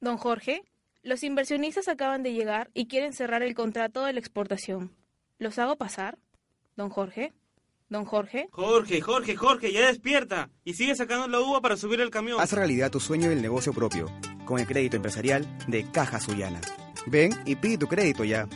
Don Jorge, los inversionistas acaban de llegar y quieren cerrar el contrato de la exportación. ¿Los hago pasar? Don Jorge. Don Jorge. Jorge, Jorge, Jorge, ya despierta y sigue sacando la uva para subir el camión. Haz realidad tu sueño del negocio propio con el crédito empresarial de Caja Sullana. Ven y pide tu crédito ya.